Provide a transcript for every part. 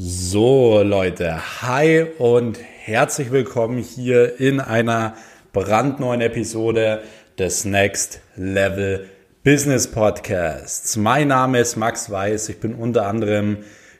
So Leute, hi und herzlich willkommen hier in einer brandneuen Episode des Next Level Business Podcasts. Mein Name ist Max Weiß, ich bin unter anderem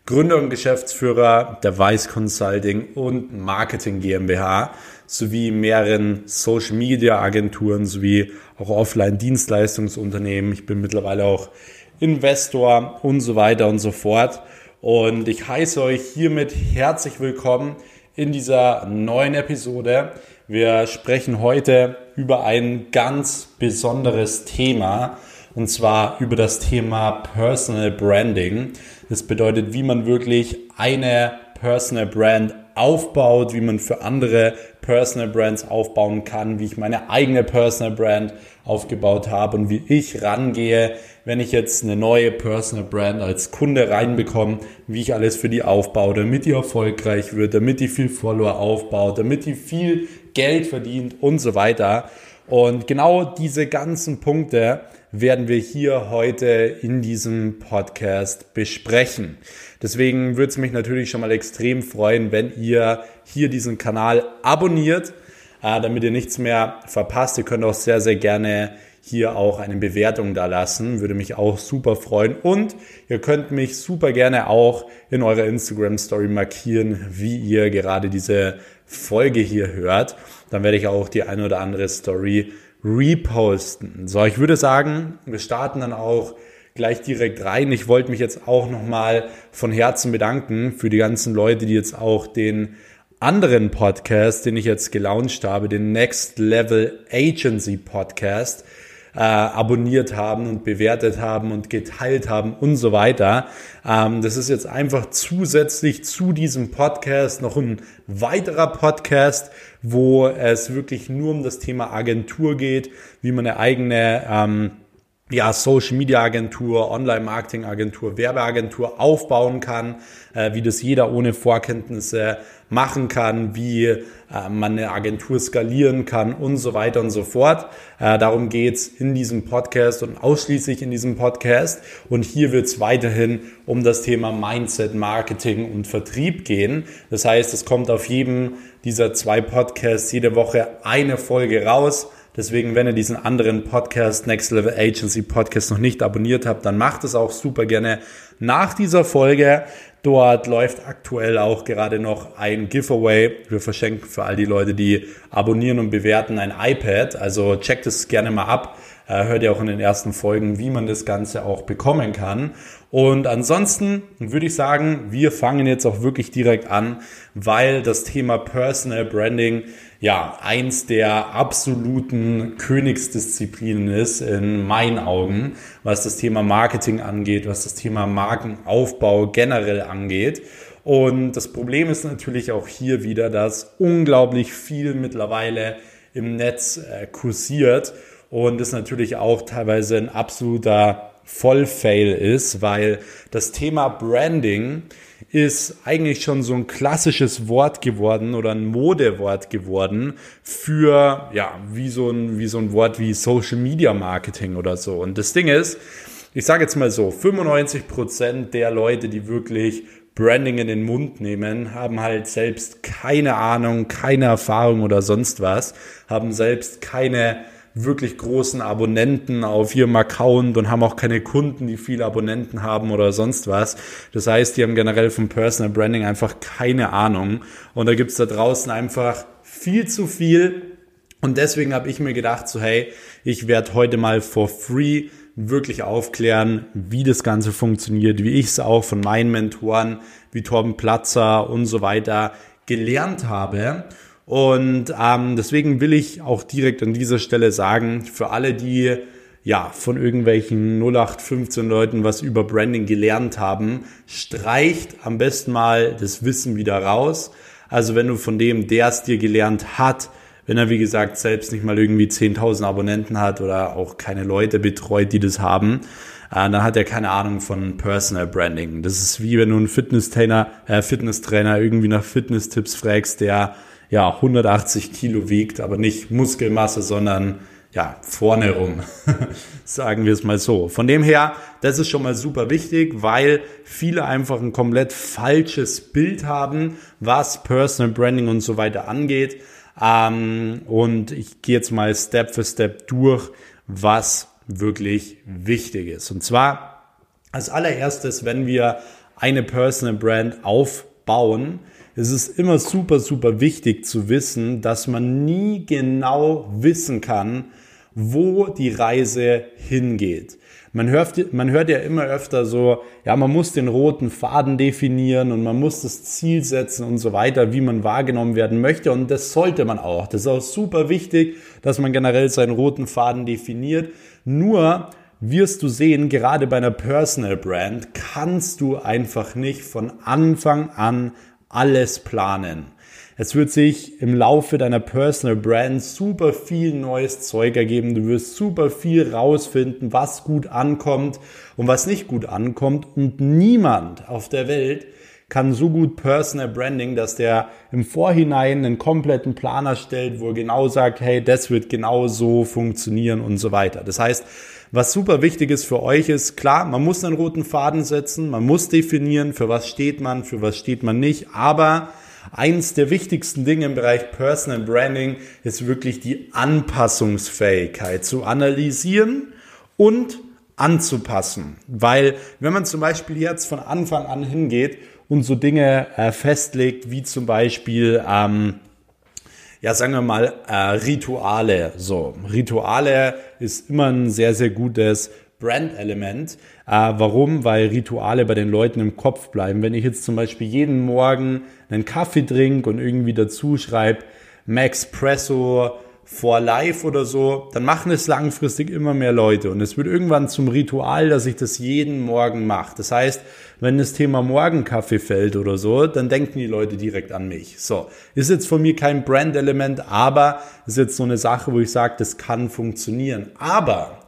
Gründer und Geschäftsführer der Weiß Consulting und Marketing GmbH sowie mehreren Social Media Agenturen sowie auch Offline Dienstleistungsunternehmen. Ich bin mittlerweile auch Investor und so weiter und so fort. Und ich heiße euch hiermit herzlich willkommen in dieser neuen Episode. Wir sprechen heute über ein ganz besonderes Thema und zwar über das Thema Personal Branding. Das bedeutet, wie man wirklich eine Personal Brand aufbaut, wie man für andere Personal Brands aufbauen kann, wie ich meine eigene Personal Brand aufgebaut habe und wie ich rangehe, wenn ich jetzt eine neue Personal Brand als Kunde reinbekomme, wie ich alles für die aufbaue, damit die erfolgreich wird, damit die viel Follower aufbaut, damit die viel Geld verdient und so weiter. Und genau diese ganzen Punkte werden wir hier heute in diesem Podcast besprechen. Deswegen würde es mich natürlich schon mal extrem freuen, wenn ihr hier diesen Kanal abonniert, äh, damit ihr nichts mehr verpasst. Ihr könnt auch sehr, sehr gerne hier auch eine Bewertung da lassen. Würde mich auch super freuen. Und ihr könnt mich super gerne auch in eurer Instagram Story markieren, wie ihr gerade diese Folge hier hört. Dann werde ich auch die eine oder andere Story reposten. So, ich würde sagen, wir starten dann auch gleich direkt rein. Ich wollte mich jetzt auch nochmal von Herzen bedanken für die ganzen Leute, die jetzt auch den anderen Podcast, den ich jetzt gelauncht habe, den Next Level Agency Podcast, äh, abonniert haben und bewertet haben und geteilt haben und so weiter. Ähm, das ist jetzt einfach zusätzlich zu diesem Podcast noch ein weiterer Podcast, wo es wirklich nur um das Thema Agentur geht, wie man eine eigene ähm, ja, Social Media Agentur, Online Marketing Agentur, Werbeagentur aufbauen kann, äh, wie das jeder ohne Vorkenntnisse machen kann, wie äh, man eine Agentur skalieren kann und so weiter und so fort. Äh, darum geht's in diesem Podcast und ausschließlich in diesem Podcast. Und hier wird's weiterhin um das Thema Mindset, Marketing und Vertrieb gehen. Das heißt, es kommt auf jedem dieser zwei Podcasts jede Woche eine Folge raus Deswegen, wenn ihr diesen anderen Podcast, Next Level Agency Podcast noch nicht abonniert habt, dann macht es auch super gerne nach dieser Folge. Dort läuft aktuell auch gerade noch ein Giveaway. Wir verschenken für all die Leute, die abonnieren und bewerten, ein iPad. Also checkt es gerne mal ab. Äh, hört ihr auch in den ersten Folgen, wie man das Ganze auch bekommen kann. Und ansonsten würde ich sagen, wir fangen jetzt auch wirklich direkt an, weil das Thema Personal Branding ja eins der absoluten Königsdisziplinen ist in meinen Augen, was das Thema Marketing angeht, was das Thema Markenaufbau generell angeht. Und das Problem ist natürlich auch hier wieder, dass unglaublich viel mittlerweile im Netz äh, kursiert und es natürlich auch teilweise ein absoluter Vollfail ist, weil das Thema Branding ist eigentlich schon so ein klassisches Wort geworden oder ein Modewort geworden für, ja, wie so ein, wie so ein Wort wie Social Media Marketing oder so. Und das Ding ist, ich sage jetzt mal so, 95 Prozent der Leute, die wirklich Branding in den Mund nehmen, haben halt selbst keine Ahnung, keine Erfahrung oder sonst was, haben selbst keine wirklich großen Abonnenten auf ihrem Account und haben auch keine Kunden, die viele Abonnenten haben oder sonst was. Das heißt, die haben generell vom Personal Branding einfach keine Ahnung. Und da gibt's da draußen einfach viel zu viel. Und deswegen habe ich mir gedacht, so hey, ich werde heute mal for free wirklich aufklären, wie das Ganze funktioniert, wie ich es auch von meinen Mentoren wie Torben Platzer und so weiter gelernt habe. Und ähm, deswegen will ich auch direkt an dieser Stelle sagen, für alle, die ja von irgendwelchen 0815 Leuten was über Branding gelernt haben, streicht am besten mal das Wissen wieder raus. Also wenn du von dem, der es dir gelernt hat, wenn er wie gesagt selbst nicht mal irgendwie 10.000 Abonnenten hat oder auch keine Leute betreut, die das haben, äh, dann hat er keine Ahnung von Personal Branding. Das ist wie wenn du einen Fitnesstrainer, äh, Fitnesstrainer irgendwie nach Fitness-Tipps fragst, der ja 180 Kilo wiegt, aber nicht Muskelmasse, sondern ja, vorne rum, sagen wir es mal so. Von dem her, das ist schon mal super wichtig, weil viele einfach ein komplett falsches Bild haben, was Personal Branding und so weiter angeht. Ähm, und ich gehe jetzt mal Step für Step durch, was wirklich wichtig ist. Und zwar als allererstes, wenn wir eine Personal Brand aufbauen, es ist immer super, super wichtig zu wissen, dass man nie genau wissen kann, wo die Reise hingeht. Man hört, man hört ja immer öfter so, ja, man muss den roten Faden definieren und man muss das Ziel setzen und so weiter, wie man wahrgenommen werden möchte. Und das sollte man auch. Das ist auch super wichtig, dass man generell seinen roten Faden definiert. Nur wirst du sehen, gerade bei einer Personal Brand kannst du einfach nicht von Anfang an alles planen. Es wird sich im Laufe deiner Personal Brand super viel neues Zeug ergeben. Du wirst super viel rausfinden, was gut ankommt und was nicht gut ankommt. Und niemand auf der Welt kann so gut Personal Branding, dass der im Vorhinein einen kompletten Plan erstellt, wo er genau sagt, hey, das wird genau so funktionieren und so weiter. Das heißt, was super wichtig ist für euch ist, klar, man muss einen roten Faden setzen, man muss definieren, für was steht man, für was steht man nicht, aber Eins der wichtigsten Dinge im Bereich Personal Branding ist wirklich die Anpassungsfähigkeit zu analysieren und anzupassen. Weil wenn man zum Beispiel jetzt von Anfang an hingeht und so Dinge äh, festlegt, wie zum Beispiel, ähm, ja, sagen wir mal, äh, Rituale. So, Rituale ist immer ein sehr, sehr gutes Brand-Element. Äh, warum? Weil Rituale bei den Leuten im Kopf bleiben. Wenn ich jetzt zum Beispiel jeden Morgen einen Kaffee trinke und irgendwie dazu schreibe, Max For Life oder so, dann machen es langfristig immer mehr Leute und es wird irgendwann zum Ritual, dass ich das jeden Morgen mache. Das heißt, wenn das Thema Morgenkaffee fällt oder so, dann denken die Leute direkt an mich. So, ist jetzt von mir kein Brand-Element, aber ist jetzt so eine Sache, wo ich sage, das kann funktionieren. Aber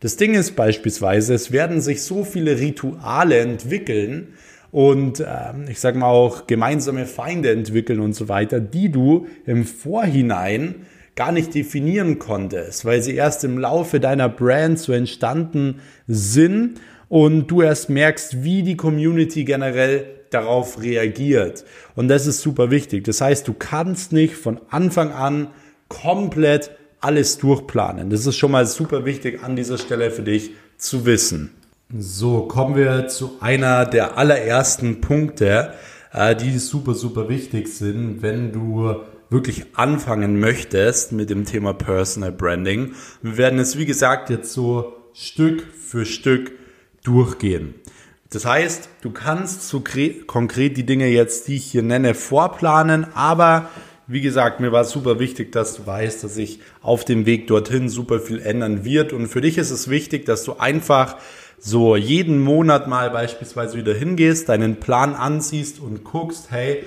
das Ding ist beispielsweise, es werden sich so viele Rituale entwickeln und ähm, ich sage mal auch gemeinsame Feinde entwickeln und so weiter, die du im Vorhinein gar nicht definieren konntest, weil sie erst im Laufe deiner Brand so entstanden sind und du erst merkst, wie die Community generell darauf reagiert. Und das ist super wichtig. Das heißt, du kannst nicht von Anfang an komplett alles durchplanen. Das ist schon mal super wichtig an dieser Stelle für dich zu wissen. So, kommen wir zu einer der allerersten Punkte, äh, die super, super wichtig sind, wenn du wirklich anfangen möchtest mit dem Thema Personal Branding. Wir werden es, wie gesagt, jetzt so Stück für Stück durchgehen. Das heißt, du kannst so konkret die Dinge jetzt, die ich hier nenne, vorplanen, aber wie gesagt, mir war super wichtig, dass du weißt, dass sich auf dem Weg dorthin super viel ändern wird. Und für dich ist es wichtig, dass du einfach so jeden Monat mal beispielsweise wieder hingehst, deinen Plan anziehst und guckst, hey,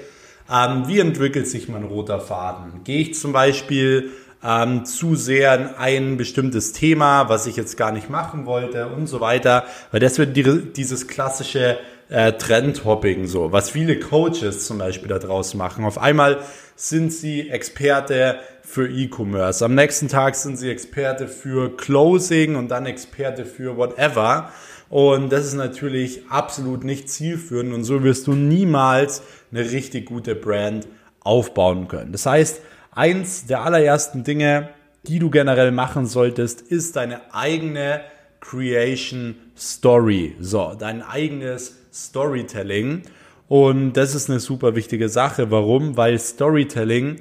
ähm, wie entwickelt sich mein roter Faden? Gehe ich zum Beispiel ähm, zu sehr in ein bestimmtes Thema, was ich jetzt gar nicht machen wollte und so weiter, weil das wird die, dieses klassische äh, Trendhopping so, was viele Coaches zum Beispiel da draus machen. Auf einmal sind sie Experte für E-Commerce. Am nächsten Tag sind sie Experte für Closing und dann Experte für whatever. Und das ist natürlich absolut nicht zielführend und so wirst du niemals eine richtig gute Brand aufbauen können. Das heißt, eins der allerersten Dinge, die du generell machen solltest, ist deine eigene Creation Story. So, dein eigenes Storytelling. Und das ist eine super wichtige Sache. Warum? Weil Storytelling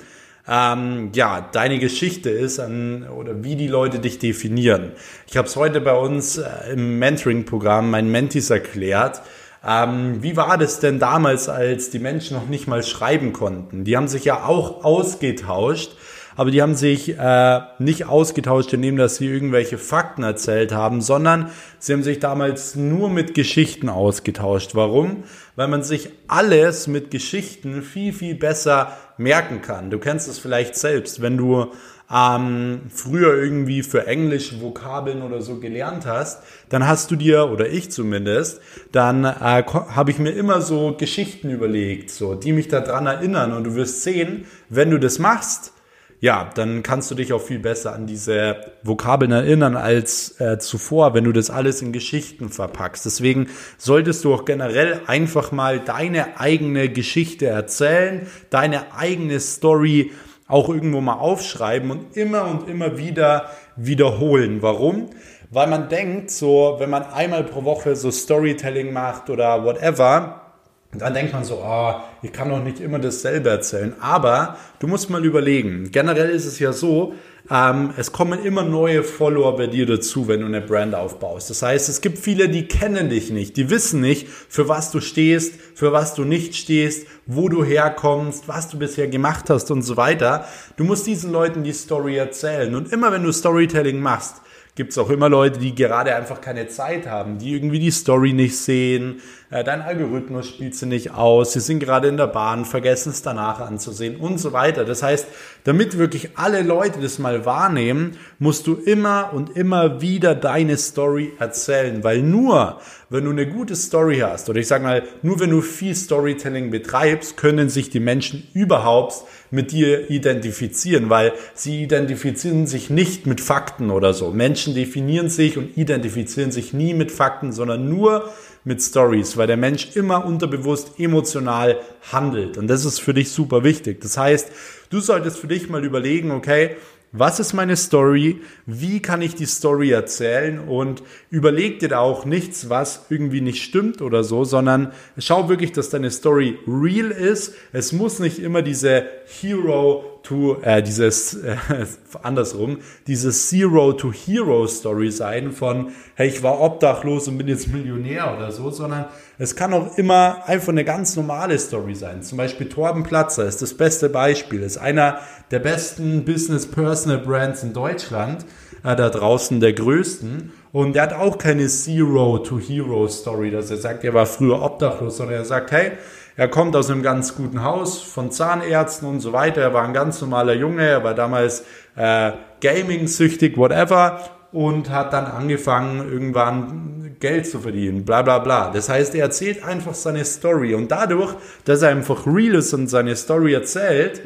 ähm, ja deine Geschichte ist an, oder wie die Leute dich definieren. Ich habe es heute bei uns äh, im Mentoring-Programm meinen Mentis erklärt. Ähm, wie war das denn damals, als die Menschen noch nicht mal schreiben konnten? Die haben sich ja auch ausgetauscht aber die haben sich äh, nicht ausgetauscht, indem dass sie irgendwelche Fakten erzählt haben, sondern sie haben sich damals nur mit Geschichten ausgetauscht. Warum? Weil man sich alles mit Geschichten viel, viel besser merken kann. Du kennst es vielleicht selbst, wenn du ähm, früher irgendwie für Englisch Vokabeln oder so gelernt hast, dann hast du dir, oder ich zumindest, dann äh, habe ich mir immer so Geschichten überlegt, so, die mich daran erinnern. Und du wirst sehen, wenn du das machst, ja, dann kannst du dich auch viel besser an diese Vokabeln erinnern als äh, zuvor, wenn du das alles in Geschichten verpackst. Deswegen solltest du auch generell einfach mal deine eigene Geschichte erzählen, deine eigene Story auch irgendwo mal aufschreiben und immer und immer wieder wiederholen. Warum? Weil man denkt, so, wenn man einmal pro Woche so Storytelling macht oder whatever, dann denkt man so, oh, ich kann doch nicht immer dasselbe erzählen. Aber du musst mal überlegen. Generell ist es ja so, ähm, es kommen immer neue Follower bei dir dazu, wenn du eine Brand aufbaust. Das heißt, es gibt viele, die kennen dich nicht. Die wissen nicht, für was du stehst, für was du nicht stehst, wo du herkommst, was du bisher gemacht hast und so weiter. Du musst diesen Leuten die Story erzählen. Und immer wenn du Storytelling machst, gibt es auch immer Leute, die gerade einfach keine Zeit haben, die irgendwie die Story nicht sehen, äh, dein Algorithmus spielt sie nicht aus, sie sind gerade in der Bahn, vergessen es danach anzusehen und so weiter. Das heißt, damit wirklich alle Leute das mal wahrnehmen, musst du immer und immer wieder deine Story erzählen, weil nur wenn du eine gute Story hast oder ich sage mal, nur wenn du viel Storytelling betreibst, können sich die Menschen überhaupt mit dir identifizieren, weil sie identifizieren sich nicht mit Fakten oder so. Menschen definieren sich und identifizieren sich nie mit Fakten, sondern nur mit Stories, weil der Mensch immer unterbewusst emotional handelt. Und das ist für dich super wichtig. Das heißt, du solltest für dich mal überlegen, okay, was ist meine Story? Wie kann ich die Story erzählen? Und überleg dir da auch nichts, was irgendwie nicht stimmt oder so, sondern schau wirklich, dass deine Story real ist. Es muss nicht immer diese Hero to, äh, dieses, äh, andersrum, dieses Zero to Hero Story sein von, hey, ich war obdachlos und bin jetzt Millionär oder so, sondern es kann auch immer einfach eine ganz normale Story sein. Zum Beispiel Torben Platzer ist das beste Beispiel, ist einer der besten Business Personal Brands in Deutschland, äh, da draußen der größten. Und der hat auch keine Zero to Hero Story, dass er sagt, er war früher obdachlos, sondern er sagt, hey, er kommt aus einem ganz guten Haus von Zahnärzten und so weiter. Er war ein ganz normaler Junge. Er war damals äh, Gaming-süchtig, whatever. Und hat dann angefangen, irgendwann Geld zu verdienen, bla bla bla. Das heißt, er erzählt einfach seine Story. Und dadurch, dass er einfach real ist und seine Story erzählt,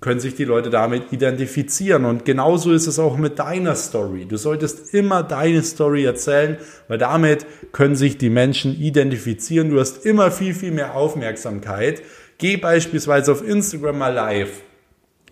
können sich die Leute damit identifizieren. Und genauso ist es auch mit deiner Story. Du solltest immer deine Story erzählen, weil damit können sich die Menschen identifizieren. Du hast immer viel, viel mehr Aufmerksamkeit. Geh beispielsweise auf Instagram mal live.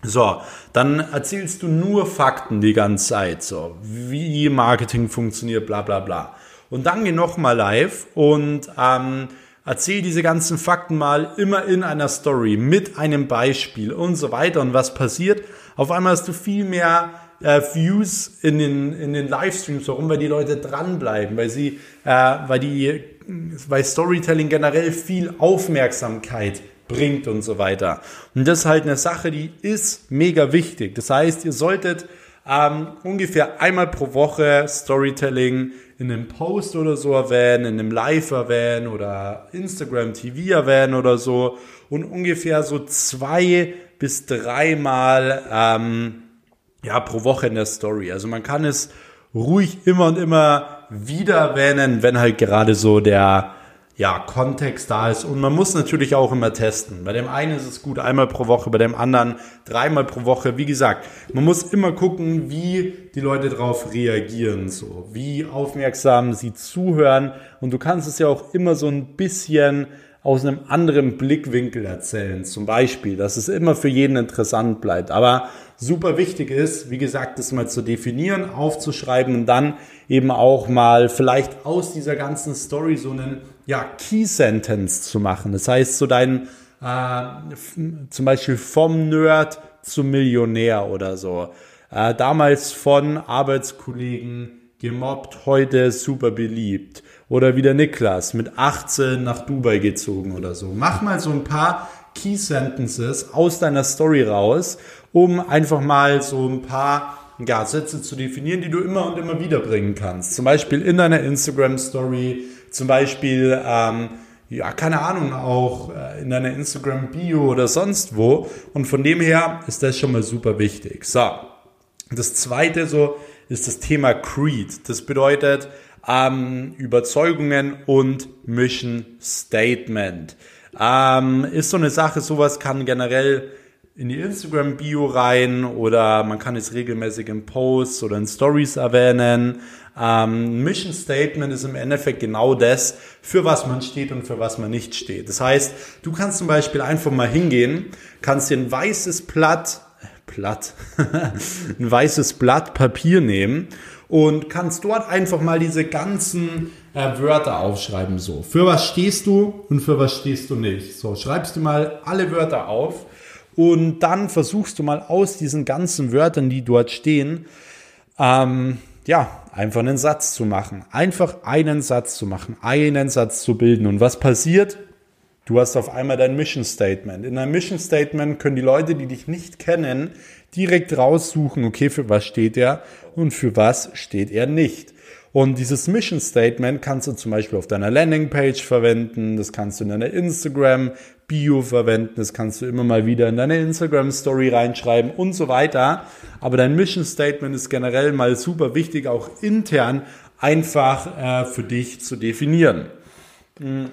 So, dann erzählst du nur Fakten die ganze Zeit, so wie Marketing funktioniert, bla bla bla. Und dann geh nochmal live und ähm, Erzähl diese ganzen Fakten mal immer in einer Story mit einem Beispiel und so weiter. Und was passiert? Auf einmal hast du viel mehr äh, Views in den, in den Livestreams, warum? Weil die Leute dranbleiben, weil sie, äh, weil die, weil Storytelling generell viel Aufmerksamkeit bringt und so weiter. Und das ist halt eine Sache, die ist mega wichtig. Das heißt, ihr solltet ähm, ungefähr einmal pro Woche Storytelling in einem Post oder so erwähnen, in einem Live erwähnen oder Instagram TV erwähnen oder so und ungefähr so zwei bis dreimal ähm, ja, pro Woche in der Story. Also man kann es ruhig immer und immer wieder erwähnen, wenn halt gerade so der ja, Kontext da ist. Und man muss natürlich auch immer testen. Bei dem einen ist es gut einmal pro Woche, bei dem anderen dreimal pro Woche. Wie gesagt, man muss immer gucken, wie die Leute darauf reagieren, so, wie aufmerksam sie zuhören. Und du kannst es ja auch immer so ein bisschen aus einem anderen Blickwinkel erzählen. Zum Beispiel, dass es immer für jeden interessant bleibt. Aber super wichtig ist, wie gesagt, das mal zu definieren, aufzuschreiben und dann eben auch mal vielleicht aus dieser ganzen Story so einen ja, Key Sentence zu machen. Das heißt, so dein äh, zum Beispiel vom Nerd zum Millionär oder so. Äh, damals von Arbeitskollegen gemobbt, heute super beliebt. Oder wie der Niklas mit 18 nach Dubai gezogen oder so. Mach mal so ein paar Key Sentences aus deiner Story raus, um einfach mal so ein paar ja, Sätze zu definieren, die du immer und immer wieder bringen kannst. Zum Beispiel in deiner Instagram Story, zum Beispiel, ähm, ja, keine Ahnung, auch äh, in deiner Instagram Bio oder sonst wo. Und von dem her ist das schon mal super wichtig. So. Das zweite so ist das Thema Creed. Das bedeutet, ähm, Überzeugungen und Mission Statement. Ähm, ist so eine Sache, sowas kann generell in die Instagram-Bio rein oder man kann es regelmäßig in Posts oder in Stories erwähnen. Ähm, Mission Statement ist im Endeffekt genau das, für was man steht und für was man nicht steht. Das heißt, du kannst zum Beispiel einfach mal hingehen, kannst dir ein weißes Blatt, Blatt, ein weißes Blatt Papier nehmen und kannst dort einfach mal diese ganzen äh, Wörter aufschreiben. So, für was stehst du und für was stehst du nicht. So, schreibst du mal alle Wörter auf und dann versuchst du mal aus diesen ganzen Wörtern, die dort stehen, ähm, ja, einfach einen Satz zu machen. Einfach einen Satz zu machen, einen Satz zu bilden. Und was passiert? Du hast auf einmal dein Mission Statement. In deinem Mission Statement können die Leute, die dich nicht kennen, direkt raussuchen, okay, für was steht er und für was steht er nicht. Und dieses Mission Statement kannst du zum Beispiel auf deiner Landingpage verwenden, das kannst du in deiner Instagram Bio verwenden, das kannst du immer mal wieder in deine Instagram Story reinschreiben und so weiter. Aber dein Mission Statement ist generell mal super wichtig, auch intern einfach äh, für dich zu definieren. Mhm.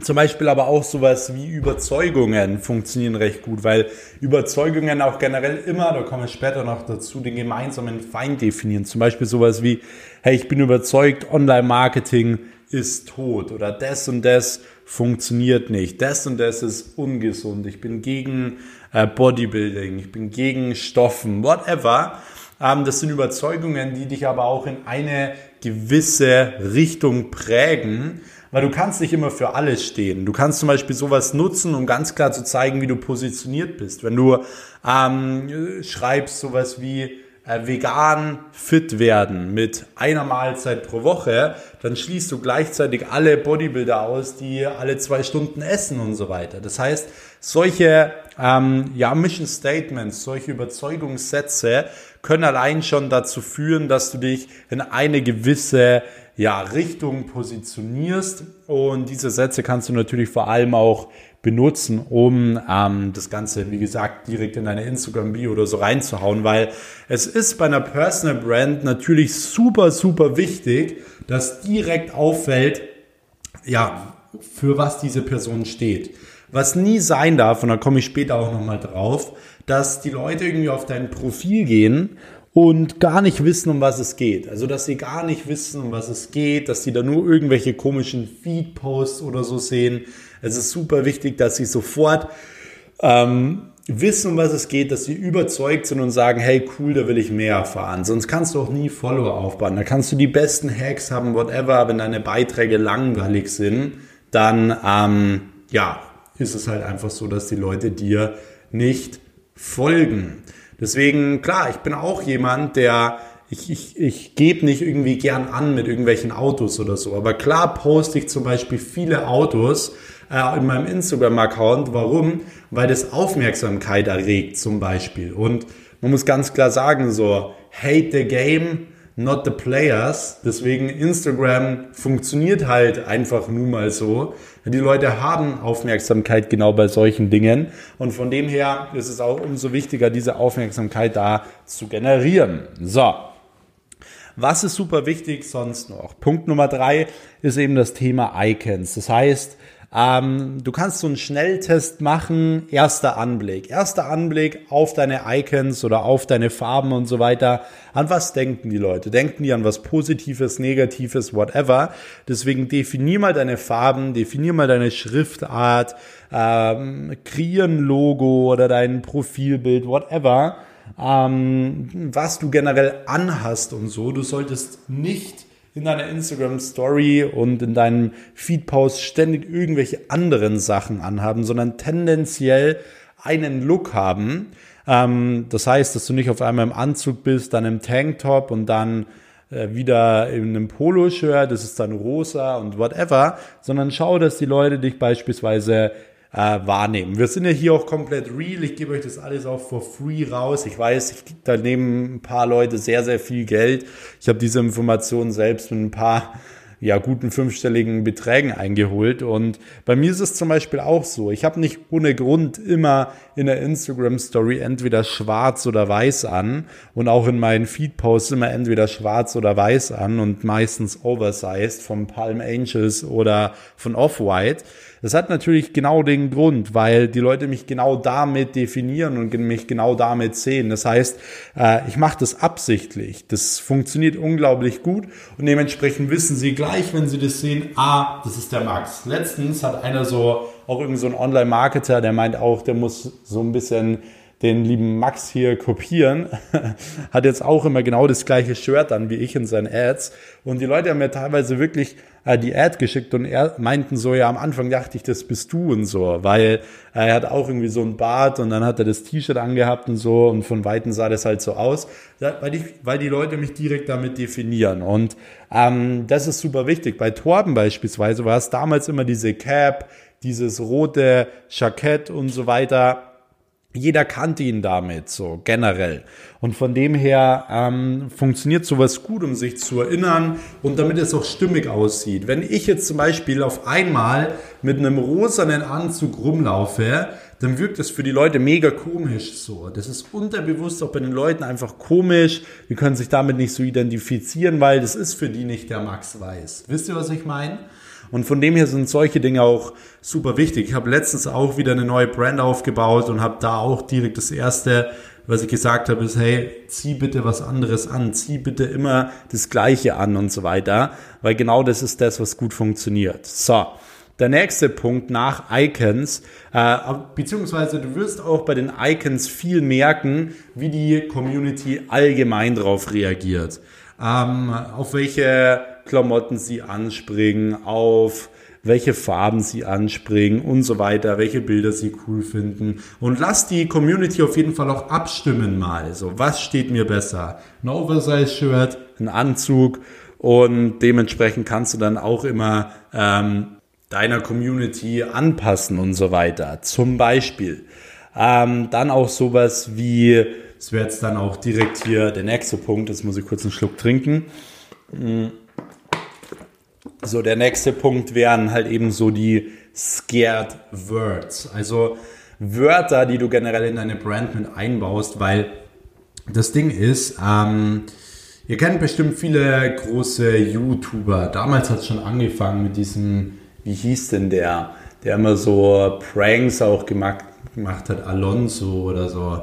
Zum Beispiel aber auch sowas wie Überzeugungen funktionieren recht gut, weil Überzeugungen auch generell immer, da komme ich später noch dazu, den gemeinsamen Feind definieren. Zum Beispiel sowas wie, hey, ich bin überzeugt, Online-Marketing ist tot oder das und das funktioniert nicht, das und das ist ungesund, ich bin gegen äh, Bodybuilding, ich bin gegen Stoffen, whatever. Ähm, das sind Überzeugungen, die dich aber auch in eine gewisse Richtung prägen weil du kannst nicht immer für alles stehen. Du kannst zum Beispiel sowas nutzen, um ganz klar zu zeigen, wie du positioniert bist. Wenn du ähm, schreibst sowas wie vegan fit werden mit einer Mahlzeit pro Woche, dann schließt du gleichzeitig alle Bodybuilder aus, die alle zwei Stunden essen und so weiter. Das heißt, solche ähm, ja, Mission Statements, solche Überzeugungssätze können allein schon dazu führen, dass du dich in eine gewisse ja, Richtung positionierst. Und diese Sätze kannst du natürlich vor allem auch benutzen, um ähm, das Ganze, wie gesagt, direkt in deine Instagram-Bio oder so reinzuhauen, weil es ist bei einer Personal Brand natürlich super, super wichtig, dass direkt auffällt, ja, für was diese Person steht. Was nie sein darf, und da komme ich später auch nochmal drauf, dass die Leute irgendwie auf dein Profil gehen und gar nicht wissen, um was es geht. Also, dass sie gar nicht wissen, um was es geht, dass sie da nur irgendwelche komischen Feed-Posts oder so sehen. Es ist super wichtig, dass sie sofort ähm, wissen, um was es geht, dass sie überzeugt sind und sagen, hey, cool, da will ich mehr erfahren. Sonst kannst du auch nie Follower aufbauen. Da kannst du die besten Hacks haben, whatever. Wenn deine Beiträge langweilig sind, dann, ähm, ja, ist es halt einfach so, dass die Leute dir nicht folgen. Deswegen, klar, ich bin auch jemand, der ich, ich, ich gebe nicht irgendwie gern an mit irgendwelchen Autos oder so. Aber klar poste ich zum Beispiel viele Autos äh, in meinem Instagram-Account. Warum? Weil das Aufmerksamkeit erregt zum Beispiel. Und man muss ganz klar sagen, so, hate the game, not the players. Deswegen Instagram funktioniert halt einfach nun mal so. Die Leute haben Aufmerksamkeit genau bei solchen Dingen. Und von dem her ist es auch umso wichtiger, diese Aufmerksamkeit da zu generieren. So. Was ist super wichtig sonst noch? Punkt Nummer drei ist eben das Thema Icons. Das heißt, ähm, du kannst so einen Schnelltest machen, erster Anblick. Erster Anblick auf deine Icons oder auf deine Farben und so weiter. An was denken die Leute? Denken die an was Positives, Negatives, whatever? Deswegen definier mal deine Farben, definier mal deine Schriftart, ähm, kreier ein Logo oder dein Profilbild, whatever. Ähm, was du generell anhast und so. Du solltest nicht in deiner Instagram Story und in deinem Feed Post ständig irgendwelche anderen Sachen anhaben, sondern tendenziell einen Look haben. Ähm, das heißt, dass du nicht auf einmal im Anzug bist, dann im Tanktop und dann äh, wieder in einem Poloshirt, das ist dann rosa und whatever, sondern schau, dass die Leute dich beispielsweise äh, wahrnehmen. Wir sind ja hier auch komplett real. Ich gebe euch das alles auch for free raus. Ich weiß, ich, da nehmen ein paar Leute sehr, sehr viel Geld. Ich habe diese Informationen selbst mit ein paar ja, guten fünfstelligen Beträgen eingeholt. Und bei mir ist es zum Beispiel auch so. Ich habe nicht ohne Grund immer in der Instagram Story entweder schwarz oder weiß an und auch in meinen Feed Posts immer entweder schwarz oder weiß an und meistens oversized von Palm Angels oder von Off-White. Das hat natürlich genau den Grund, weil die Leute mich genau damit definieren und mich genau damit sehen. Das heißt, äh, ich mache das absichtlich. Das funktioniert unglaublich gut und dementsprechend wissen sie gleich, wenn sie das sehen, ah, das ist der Max. Letztens hat einer so, auch irgendwie so Online-Marketer, der meint auch, der muss so ein bisschen den lieben Max hier kopieren, hat jetzt auch immer genau das gleiche Shirt an wie ich in seinen Ads. Und die Leute haben mir teilweise wirklich äh, die Ad geschickt und er meinten so, ja, am Anfang dachte ich, das bist du und so, weil er hat auch irgendwie so ein Bart und dann hat er das T-Shirt angehabt und so und von Weitem sah das halt so aus, weil die, weil die Leute mich direkt damit definieren. Und ähm, das ist super wichtig. Bei Torben beispielsweise war es damals immer diese Cap, dieses rote Jackett und so weiter jeder kannte ihn damit, so generell. Und von dem her ähm, funktioniert sowas gut, um sich zu erinnern und damit es auch stimmig aussieht. Wenn ich jetzt zum Beispiel auf einmal mit einem rosanen Anzug rumlaufe, dann wirkt das für die Leute mega komisch so. Das ist unterbewusst auch bei den Leuten einfach komisch. Die können sich damit nicht so identifizieren, weil das ist für die nicht der Max Weiß. Wisst ihr, was ich meine? Und von dem her sind solche Dinge auch super wichtig. Ich habe letztens auch wieder eine neue Brand aufgebaut und habe da auch direkt das erste, was ich gesagt habe, ist, hey, zieh bitte was anderes an, zieh bitte immer das Gleiche an und so weiter, weil genau das ist das, was gut funktioniert. So. Der nächste Punkt nach Icons, äh, beziehungsweise du wirst auch bei den Icons viel merken, wie die Community allgemein darauf reagiert. Ähm, auf welche Klamotten sie anspringen, auf welche Farben sie anspringen und so weiter, welche Bilder sie cool finden. Und lass die Community auf jeden Fall auch abstimmen mal. So, was steht mir besser? Ein Oversize-Shirt, ein Anzug und dementsprechend kannst du dann auch immer ähm, deiner Community anpassen und so weiter. Zum Beispiel. Ähm, dann auch sowas wie, es wäre jetzt dann auch direkt hier der nächste Punkt, jetzt muss ich kurz einen Schluck trinken. Mhm so, der nächste Punkt wären halt eben so die Scared Words. Also Wörter, die du generell in deine Brand mit einbaust, weil das Ding ist, ähm, ihr kennt bestimmt viele große YouTuber. Damals hat es schon angefangen mit diesem, wie hieß denn der, der immer so Pranks auch gemacht, gemacht hat, Alonso oder so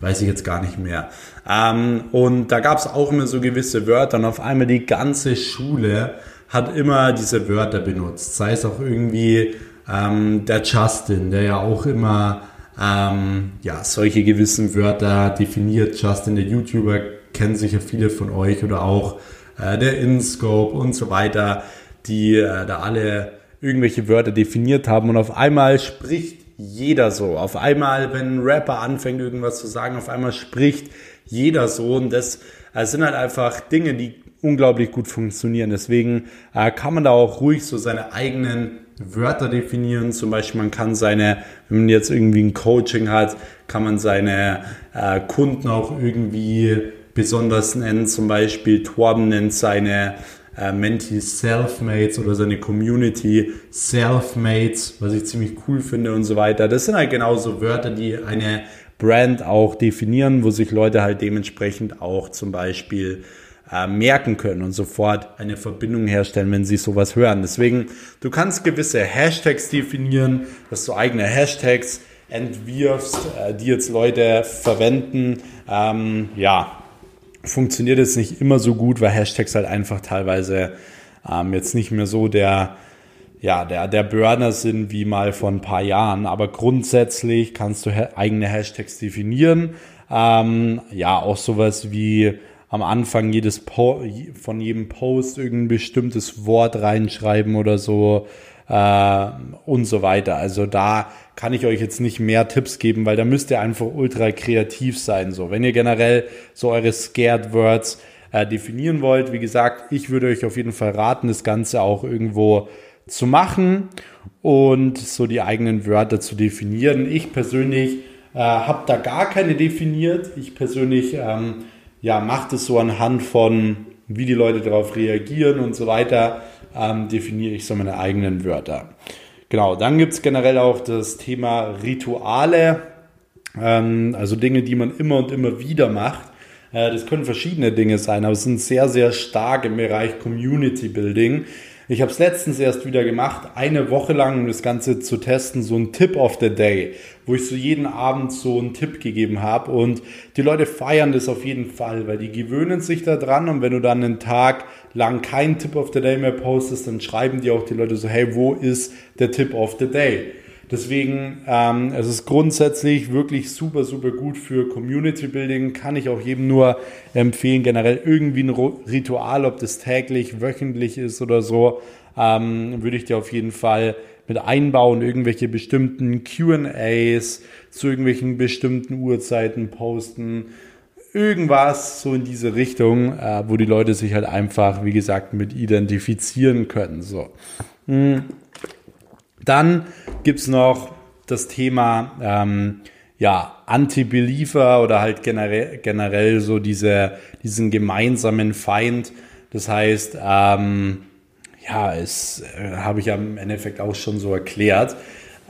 weiß ich jetzt gar nicht mehr. Ähm, und da gab es auch immer so gewisse Wörter und auf einmal die ganze Schule hat immer diese Wörter benutzt. Sei es auch irgendwie ähm, der Justin, der ja auch immer ähm, ja, solche gewissen Wörter definiert. Justin, der YouTuber, kennen sicher viele von euch oder auch äh, der InScope und so weiter, die äh, da alle irgendwelche Wörter definiert haben und auf einmal spricht jeder so. Auf einmal, wenn ein Rapper anfängt, irgendwas zu sagen, auf einmal spricht jeder so und das, das sind halt einfach Dinge, die unglaublich gut funktionieren. Deswegen äh, kann man da auch ruhig so seine eigenen Wörter definieren. Zum Beispiel, man kann seine, wenn man jetzt irgendwie ein Coaching hat, kann man seine äh, Kunden auch irgendwie besonders nennen. Zum Beispiel Torben nennt seine äh, Mentees Selfmates oder seine Community Selfmates, was ich ziemlich cool finde und so weiter. Das sind halt genauso Wörter, die eine Brand auch definieren, wo sich Leute halt dementsprechend auch zum Beispiel äh, merken können und sofort eine Verbindung herstellen, wenn sie sowas hören. Deswegen, du kannst gewisse Hashtags definieren, dass du eigene Hashtags entwirfst, äh, die jetzt Leute verwenden. Ähm, ja, funktioniert jetzt nicht immer so gut, weil Hashtags halt einfach teilweise ähm, jetzt nicht mehr so der ja, der, der Burner sind wie mal vor ein paar Jahren. Aber grundsätzlich kannst du eigene Hashtags definieren. Ähm, ja, auch sowas wie am Anfang jedes po von jedem Post irgendein bestimmtes Wort reinschreiben oder so äh, und so weiter. Also da kann ich euch jetzt nicht mehr Tipps geben, weil da müsst ihr einfach ultra kreativ sein. So, wenn ihr generell so eure Scared Words äh, definieren wollt, wie gesagt, ich würde euch auf jeden Fall raten, das Ganze auch irgendwo zu machen und so die eigenen Wörter zu definieren. Ich persönlich äh, habe da gar keine definiert. Ich persönlich ähm, ja, macht es so anhand von, wie die Leute darauf reagieren und so weiter, ähm, definiere ich so meine eigenen Wörter. Genau, dann gibt es generell auch das Thema Rituale, ähm, also Dinge, die man immer und immer wieder macht. Äh, das können verschiedene Dinge sein, aber es sind sehr, sehr stark im Bereich Community Building. Ich habe es letztens erst wieder gemacht, eine Woche lang, um das Ganze zu testen, so ein Tip of the Day, wo ich so jeden Abend so einen Tipp gegeben habe. Und die Leute feiern das auf jeden Fall, weil die gewöhnen sich da dran. Und wenn du dann einen Tag lang keinen Tip of the Day mehr postest, dann schreiben die auch die Leute so, hey, wo ist der Tip of the Day? Deswegen, ähm, es ist grundsätzlich wirklich super, super gut für Community Building. Kann ich auch jedem nur empfehlen. Generell irgendwie ein Ritual, ob das täglich, wöchentlich ist oder so, ähm, würde ich dir auf jeden Fall mit einbauen. Irgendwelche bestimmten QAs zu irgendwelchen bestimmten Uhrzeiten posten. Irgendwas so in diese Richtung, äh, wo die Leute sich halt einfach, wie gesagt, mit identifizieren können. So. Hm. Dann gibt es noch das Thema ähm, ja, Anti-Believer oder halt generell, generell so diese, diesen gemeinsamen Feind. Das heißt, ähm, ja, es äh, habe ich am Endeffekt auch schon so erklärt.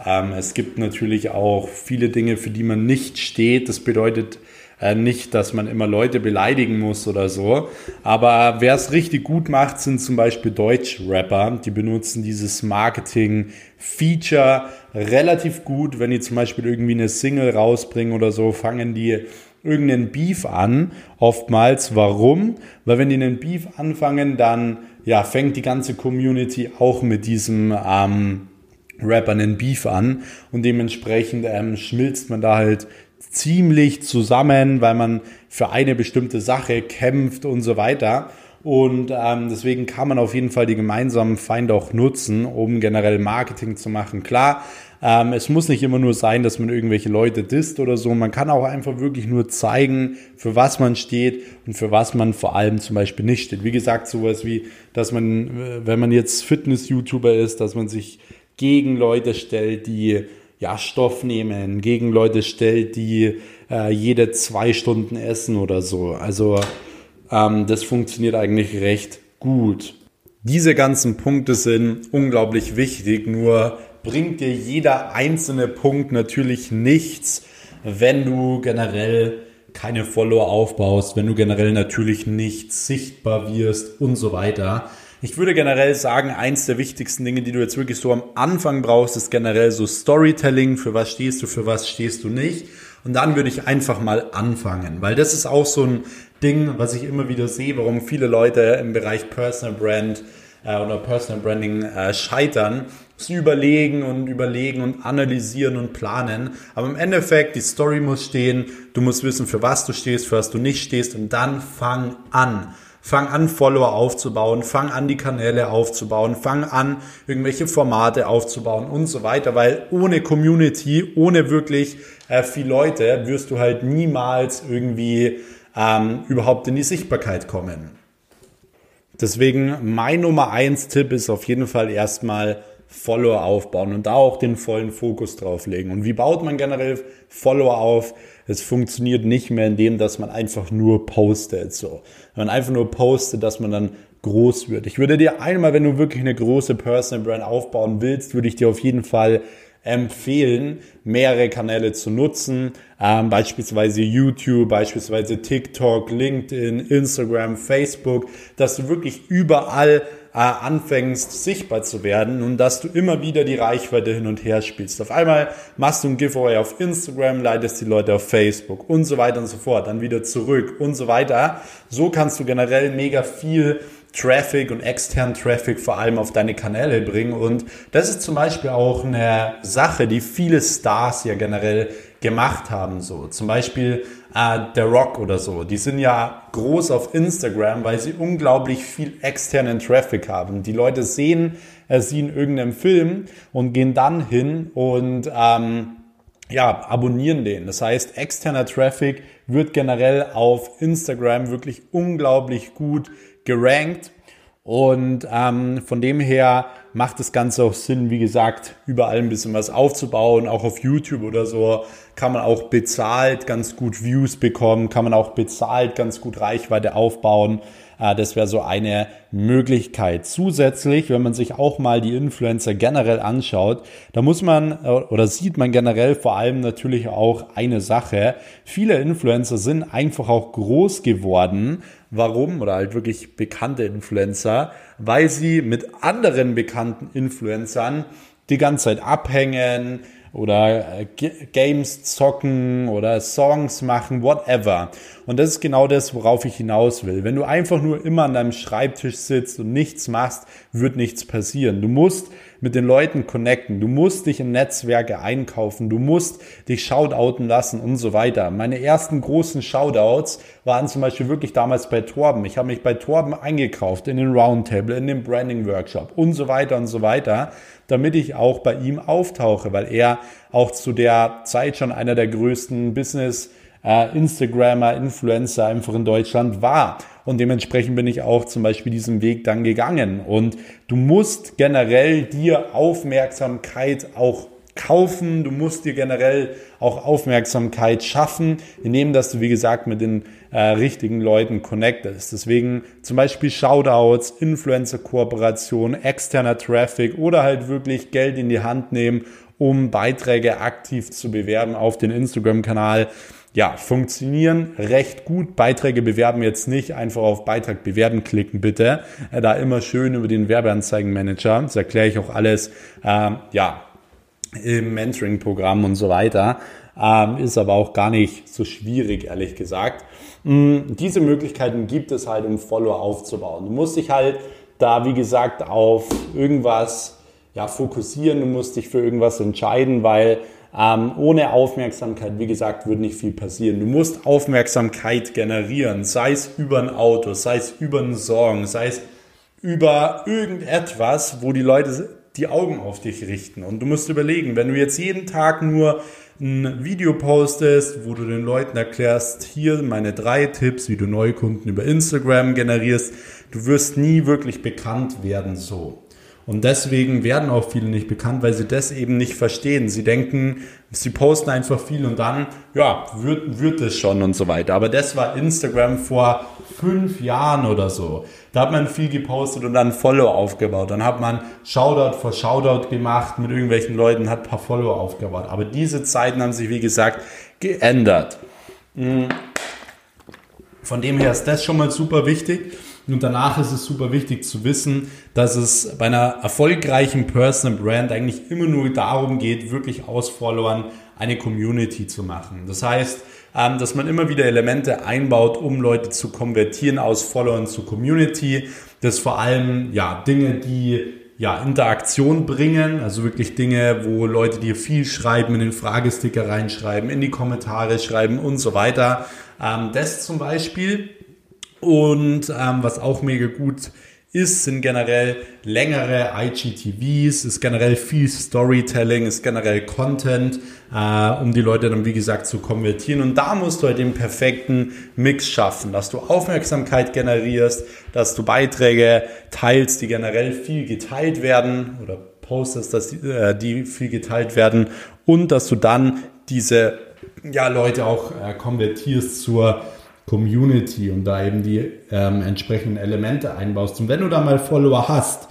Ähm, es gibt natürlich auch viele Dinge, für die man nicht steht. Das bedeutet äh, nicht, dass man immer Leute beleidigen muss oder so. Aber wer es richtig gut macht, sind zum Beispiel Deutsch-Rapper. Die benutzen dieses Marketing-Feature relativ gut. Wenn die zum Beispiel irgendwie eine Single rausbringen oder so, fangen die irgendeinen Beef an. Oftmals. Warum? Weil wenn die einen Beef anfangen, dann ja, fängt die ganze Community auch mit diesem ähm, Rapper einen Beef an und dementsprechend ähm, schmilzt man da halt ziemlich zusammen, weil man für eine bestimmte Sache kämpft und so weiter. Und ähm, deswegen kann man auf jeden Fall die gemeinsamen Feinde auch nutzen, um generell Marketing zu machen. Klar, ähm, es muss nicht immer nur sein, dass man irgendwelche Leute disst oder so. Man kann auch einfach wirklich nur zeigen, für was man steht und für was man vor allem zum Beispiel nicht steht. Wie gesagt, sowas wie, dass man, äh, wenn man jetzt Fitness-YouTuber ist, dass man sich gegen Leute stellt, die ja, Stoff nehmen, gegen Leute stellt, die äh, jede zwei Stunden essen oder so. Also ähm, das funktioniert eigentlich recht gut. Diese ganzen Punkte sind unglaublich wichtig, nur bringt dir jeder einzelne Punkt natürlich nichts, wenn du generell keine Follower aufbaust, wenn du generell natürlich nicht sichtbar wirst und so weiter. Ich würde generell sagen, eins der wichtigsten Dinge, die du jetzt wirklich so am Anfang brauchst, ist generell so Storytelling. Für was stehst du, für was stehst du nicht? Und dann würde ich einfach mal anfangen, weil das ist auch so ein Ding, was ich immer wieder sehe, warum viele Leute im Bereich Personal Brand äh, oder Personal Branding äh, scheitern. Sie überlegen und überlegen und analysieren und planen. Aber im Endeffekt, die Story muss stehen. Du musst wissen, für was du stehst, für was du nicht stehst. Und dann fang an. Fang an, Follower aufzubauen, fang an, die Kanäle aufzubauen, fang an, irgendwelche Formate aufzubauen und so weiter, weil ohne Community, ohne wirklich äh, viel Leute wirst du halt niemals irgendwie ähm, überhaupt in die Sichtbarkeit kommen. Deswegen mein Nummer eins Tipp ist auf jeden Fall erstmal Follower aufbauen und da auch den vollen Fokus drauf legen. Und wie baut man generell Follower auf? Es funktioniert nicht mehr in dem, dass man einfach nur postet. So. Wenn man einfach nur postet, dass man dann groß wird. Ich würde dir einmal, wenn du wirklich eine große Personal Brand aufbauen willst, würde ich dir auf jeden Fall empfehlen, mehrere Kanäle zu nutzen, ähm, beispielsweise YouTube, beispielsweise TikTok, LinkedIn, Instagram, Facebook, dass du wirklich überall äh, anfängst sichtbar zu werden und dass du immer wieder die Reichweite hin und her spielst. Auf einmal machst du ein Giveaway auf Instagram, leitest die Leute auf Facebook und so weiter und so fort, dann wieder zurück und so weiter. So kannst du generell mega viel Traffic und externen Traffic vor allem auf deine Kanäle bringen. Und das ist zum Beispiel auch eine Sache, die viele Stars ja generell gemacht haben. So zum Beispiel äh, The Rock oder so. Die sind ja groß auf Instagram, weil sie unglaublich viel externen Traffic haben. Die Leute sehen äh, sie in irgendeinem Film und gehen dann hin und ähm, ja, abonnieren den. Das heißt, externer Traffic wird generell auf Instagram wirklich unglaublich gut gerankt. Und ähm, von dem her macht das Ganze auch Sinn, wie gesagt, überall ein bisschen was aufzubauen. Auch auf YouTube oder so kann man auch bezahlt ganz gut Views bekommen, kann man auch bezahlt ganz gut Reichweite aufbauen. Äh, das wäre so eine Möglichkeit. Zusätzlich, wenn man sich auch mal die Influencer generell anschaut, da muss man äh, oder sieht man generell vor allem natürlich auch eine Sache. Viele Influencer sind einfach auch groß geworden, Warum? Oder halt wirklich bekannte Influencer, weil sie mit anderen bekannten Influencern die ganze Zeit abhängen, oder äh, Games zocken oder Songs machen, whatever. Und das ist genau das, worauf ich hinaus will. Wenn du einfach nur immer an deinem Schreibtisch sitzt und nichts machst, wird nichts passieren. Du musst mit den Leuten connecten. Du musst dich in Netzwerke einkaufen. Du musst dich shoutouten lassen und so weiter. Meine ersten großen Shoutouts waren zum Beispiel wirklich damals bei Torben. Ich habe mich bei Torben eingekauft in den Roundtable, in den Branding Workshop und so weiter und so weiter, damit ich auch bei ihm auftauche, weil er auch zu der Zeit schon einer der größten Business äh, Instagrammer, Influencer einfach in Deutschland war. Und dementsprechend bin ich auch zum Beispiel diesen Weg dann gegangen. Und du musst generell dir Aufmerksamkeit auch kaufen. Du musst dir generell auch Aufmerksamkeit schaffen, indem dass du, wie gesagt, mit den äh, richtigen Leuten connectest. Deswegen zum Beispiel Shoutouts, Influencer-Kooperation, externer Traffic oder halt wirklich Geld in die Hand nehmen, um Beiträge aktiv zu bewerben auf den Instagram-Kanal ja, funktionieren recht gut. Beiträge bewerben jetzt nicht, einfach auf Beitrag bewerben klicken bitte. Äh, da immer schön über den Werbeanzeigenmanager. Das erkläre ich auch alles, ähm, ja, im Mentoring-Programm und so weiter. Ähm, ist aber auch gar nicht so schwierig, ehrlich gesagt. Mhm, diese Möglichkeiten gibt es halt, um Follower aufzubauen. Du musst dich halt da, wie gesagt, auf irgendwas ja, fokussieren. Du musst dich für irgendwas entscheiden, weil ähm, ohne Aufmerksamkeit, wie gesagt, wird nicht viel passieren. Du musst Aufmerksamkeit generieren, sei es über ein Auto, sei es über einen Song, sei es über irgendetwas, wo die Leute die Augen auf dich richten. Und du musst überlegen, wenn du jetzt jeden Tag nur ein Video postest, wo du den Leuten erklärst, hier meine drei Tipps, wie du Neukunden über Instagram generierst, du wirst nie wirklich bekannt werden so. Und deswegen werden auch viele nicht bekannt, weil sie das eben nicht verstehen. Sie denken, sie posten einfach viel und dann, ja, wird, wird es schon und so weiter. Aber das war Instagram vor fünf Jahren oder so. Da hat man viel gepostet und dann Follow aufgebaut. Dann hat man Shoutout vor Shoutout gemacht mit irgendwelchen Leuten, hat ein paar Follow aufgebaut. Aber diese Zeiten haben sich, wie gesagt, geändert. Hm. Von dem her ist das schon mal super wichtig. Und danach ist es super wichtig zu wissen, dass es bei einer erfolgreichen Personal Brand eigentlich immer nur darum geht, wirklich aus Followern eine Community zu machen. Das heißt, ähm, dass man immer wieder Elemente einbaut, um Leute zu konvertieren aus Followern zu Community. Das vor allem ja Dinge, die ja, Interaktion bringen, also wirklich Dinge, wo Leute dir viel schreiben, in den Fragesticker reinschreiben, in die Kommentare schreiben und so weiter. Ähm, das zum Beispiel. Und ähm, was auch mega gut ist, sind generell längere IGTVs, ist generell viel Storytelling, ist generell Content, äh, um die Leute dann, wie gesagt, zu konvertieren. Und da musst du halt den perfekten Mix schaffen, dass du Aufmerksamkeit generierst, dass du Beiträge teilst, die generell viel geteilt werden oder postest, dass die, äh, die viel geteilt werden und dass du dann diese ja, Leute auch äh, konvertierst zur Community und da eben die ähm, entsprechenden Elemente einbaust. Und wenn du da mal Follower hast,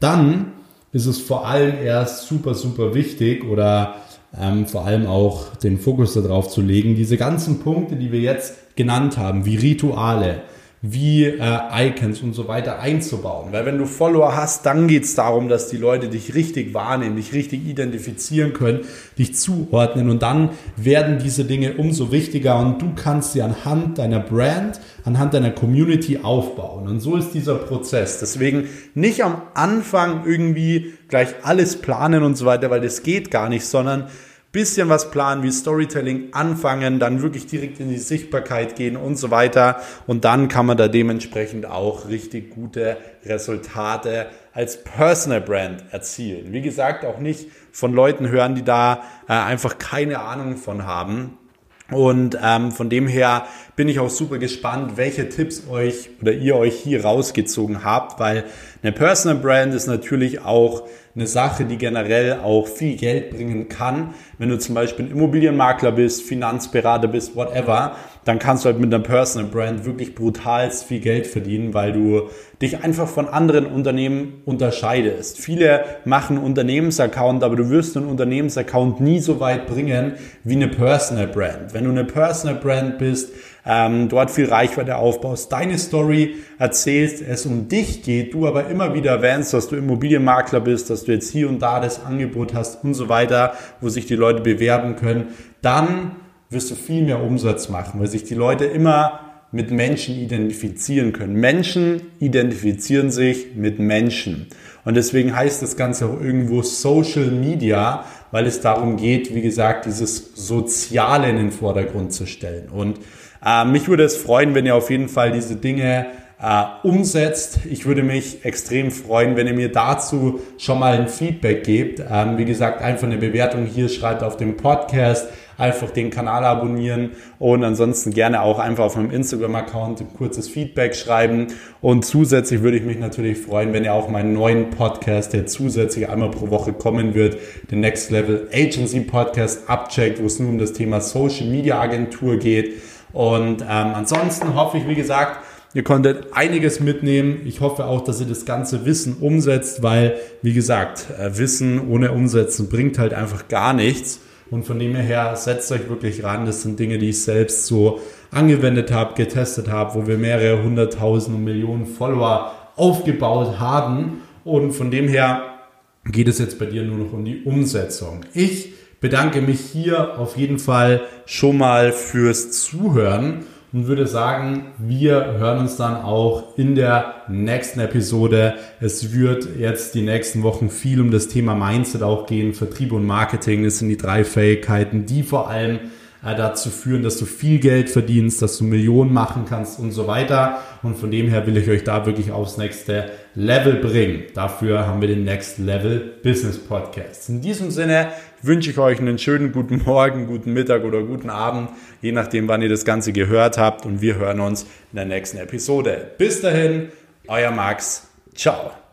dann ist es vor allem erst super, super wichtig oder ähm, vor allem auch den Fokus darauf zu legen, diese ganzen Punkte, die wir jetzt genannt haben, wie Rituale, wie äh, Icons und so weiter einzubauen. Weil wenn du Follower hast, dann geht es darum, dass die Leute dich richtig wahrnehmen, dich richtig identifizieren können, dich zuordnen und dann werden diese Dinge umso wichtiger und du kannst sie anhand deiner Brand, anhand deiner Community aufbauen. Und so ist dieser Prozess. Deswegen nicht am Anfang irgendwie gleich alles planen und so weiter, weil das geht gar nicht, sondern bisschen was planen, wie Storytelling anfangen, dann wirklich direkt in die Sichtbarkeit gehen und so weiter. Und dann kann man da dementsprechend auch richtig gute Resultate als Personal Brand erzielen. Wie gesagt, auch nicht von Leuten hören, die da äh, einfach keine Ahnung von haben. Und ähm, von dem her bin ich auch super gespannt, welche Tipps euch oder ihr euch hier rausgezogen habt, weil eine Personal Brand ist natürlich auch eine Sache, die generell auch viel Geld bringen kann. Wenn du zum Beispiel Immobilienmakler bist, Finanzberater bist, whatever, dann kannst du halt mit einer Personal Brand wirklich brutal viel Geld verdienen, weil du dich einfach von anderen Unternehmen unterscheidest. Viele machen Unternehmensaccount, aber du wirst einen Unternehmensaccount nie so weit bringen wie eine Personal Brand. Wenn du eine Personal Brand bist, ähm, dort viel Reichweite aufbaust, deine Story erzählst, es um dich geht, du aber immer wieder erwähnst, dass du Immobilienmakler bist, dass du jetzt hier und da das Angebot hast und so weiter, wo sich die Leute bewerben können, dann wirst du viel mehr Umsatz machen, weil sich die Leute immer mit Menschen identifizieren können. Menschen identifizieren sich mit Menschen. Und deswegen heißt das Ganze auch irgendwo Social Media, weil es darum geht, wie gesagt, dieses Soziale in den Vordergrund zu stellen. Und äh, mich würde es freuen, wenn ihr auf jeden Fall diese Dinge äh, umsetzt. Ich würde mich extrem freuen, wenn ihr mir dazu schon mal ein Feedback gebt. Ähm, wie gesagt, einfach eine Bewertung hier schreibt auf dem Podcast, einfach den Kanal abonnieren und ansonsten gerne auch einfach auf meinem Instagram-Account ein kurzes Feedback schreiben. Und zusätzlich würde ich mich natürlich freuen, wenn ihr auch meinen neuen Podcast, der zusätzlich einmal pro Woche kommen wird, den Next Level Agency Podcast abcheckt, wo es nur um das Thema Social Media Agentur geht. Und ähm, ansonsten hoffe ich, wie gesagt, ihr konntet einiges mitnehmen. Ich hoffe auch, dass ihr das ganze Wissen umsetzt, weil, wie gesagt, äh, Wissen ohne Umsetzen bringt halt einfach gar nichts. Und von dem her setzt euch wirklich ran. Das sind Dinge, die ich selbst so angewendet habe, getestet habe, wo wir mehrere hunderttausend und Millionen Follower aufgebaut haben. Und von dem her geht es jetzt bei dir nur noch um die Umsetzung. Ich bedanke mich hier auf jeden Fall schon mal fürs Zuhören und würde sagen, wir hören uns dann auch in der nächsten Episode. Es wird jetzt die nächsten Wochen viel um das Thema Mindset auch gehen, Vertrieb und Marketing. Das sind die drei Fähigkeiten, die vor allem äh, dazu führen, dass du viel Geld verdienst, dass du Millionen machen kannst und so weiter. Und von dem her will ich euch da wirklich aufs nächste Level bringen. Dafür haben wir den Next Level Business Podcast. In diesem Sinne wünsche ich euch einen schönen guten Morgen, guten Mittag oder guten Abend, je nachdem, wann ihr das Ganze gehört habt. Und wir hören uns in der nächsten Episode. Bis dahin, euer Max. Ciao.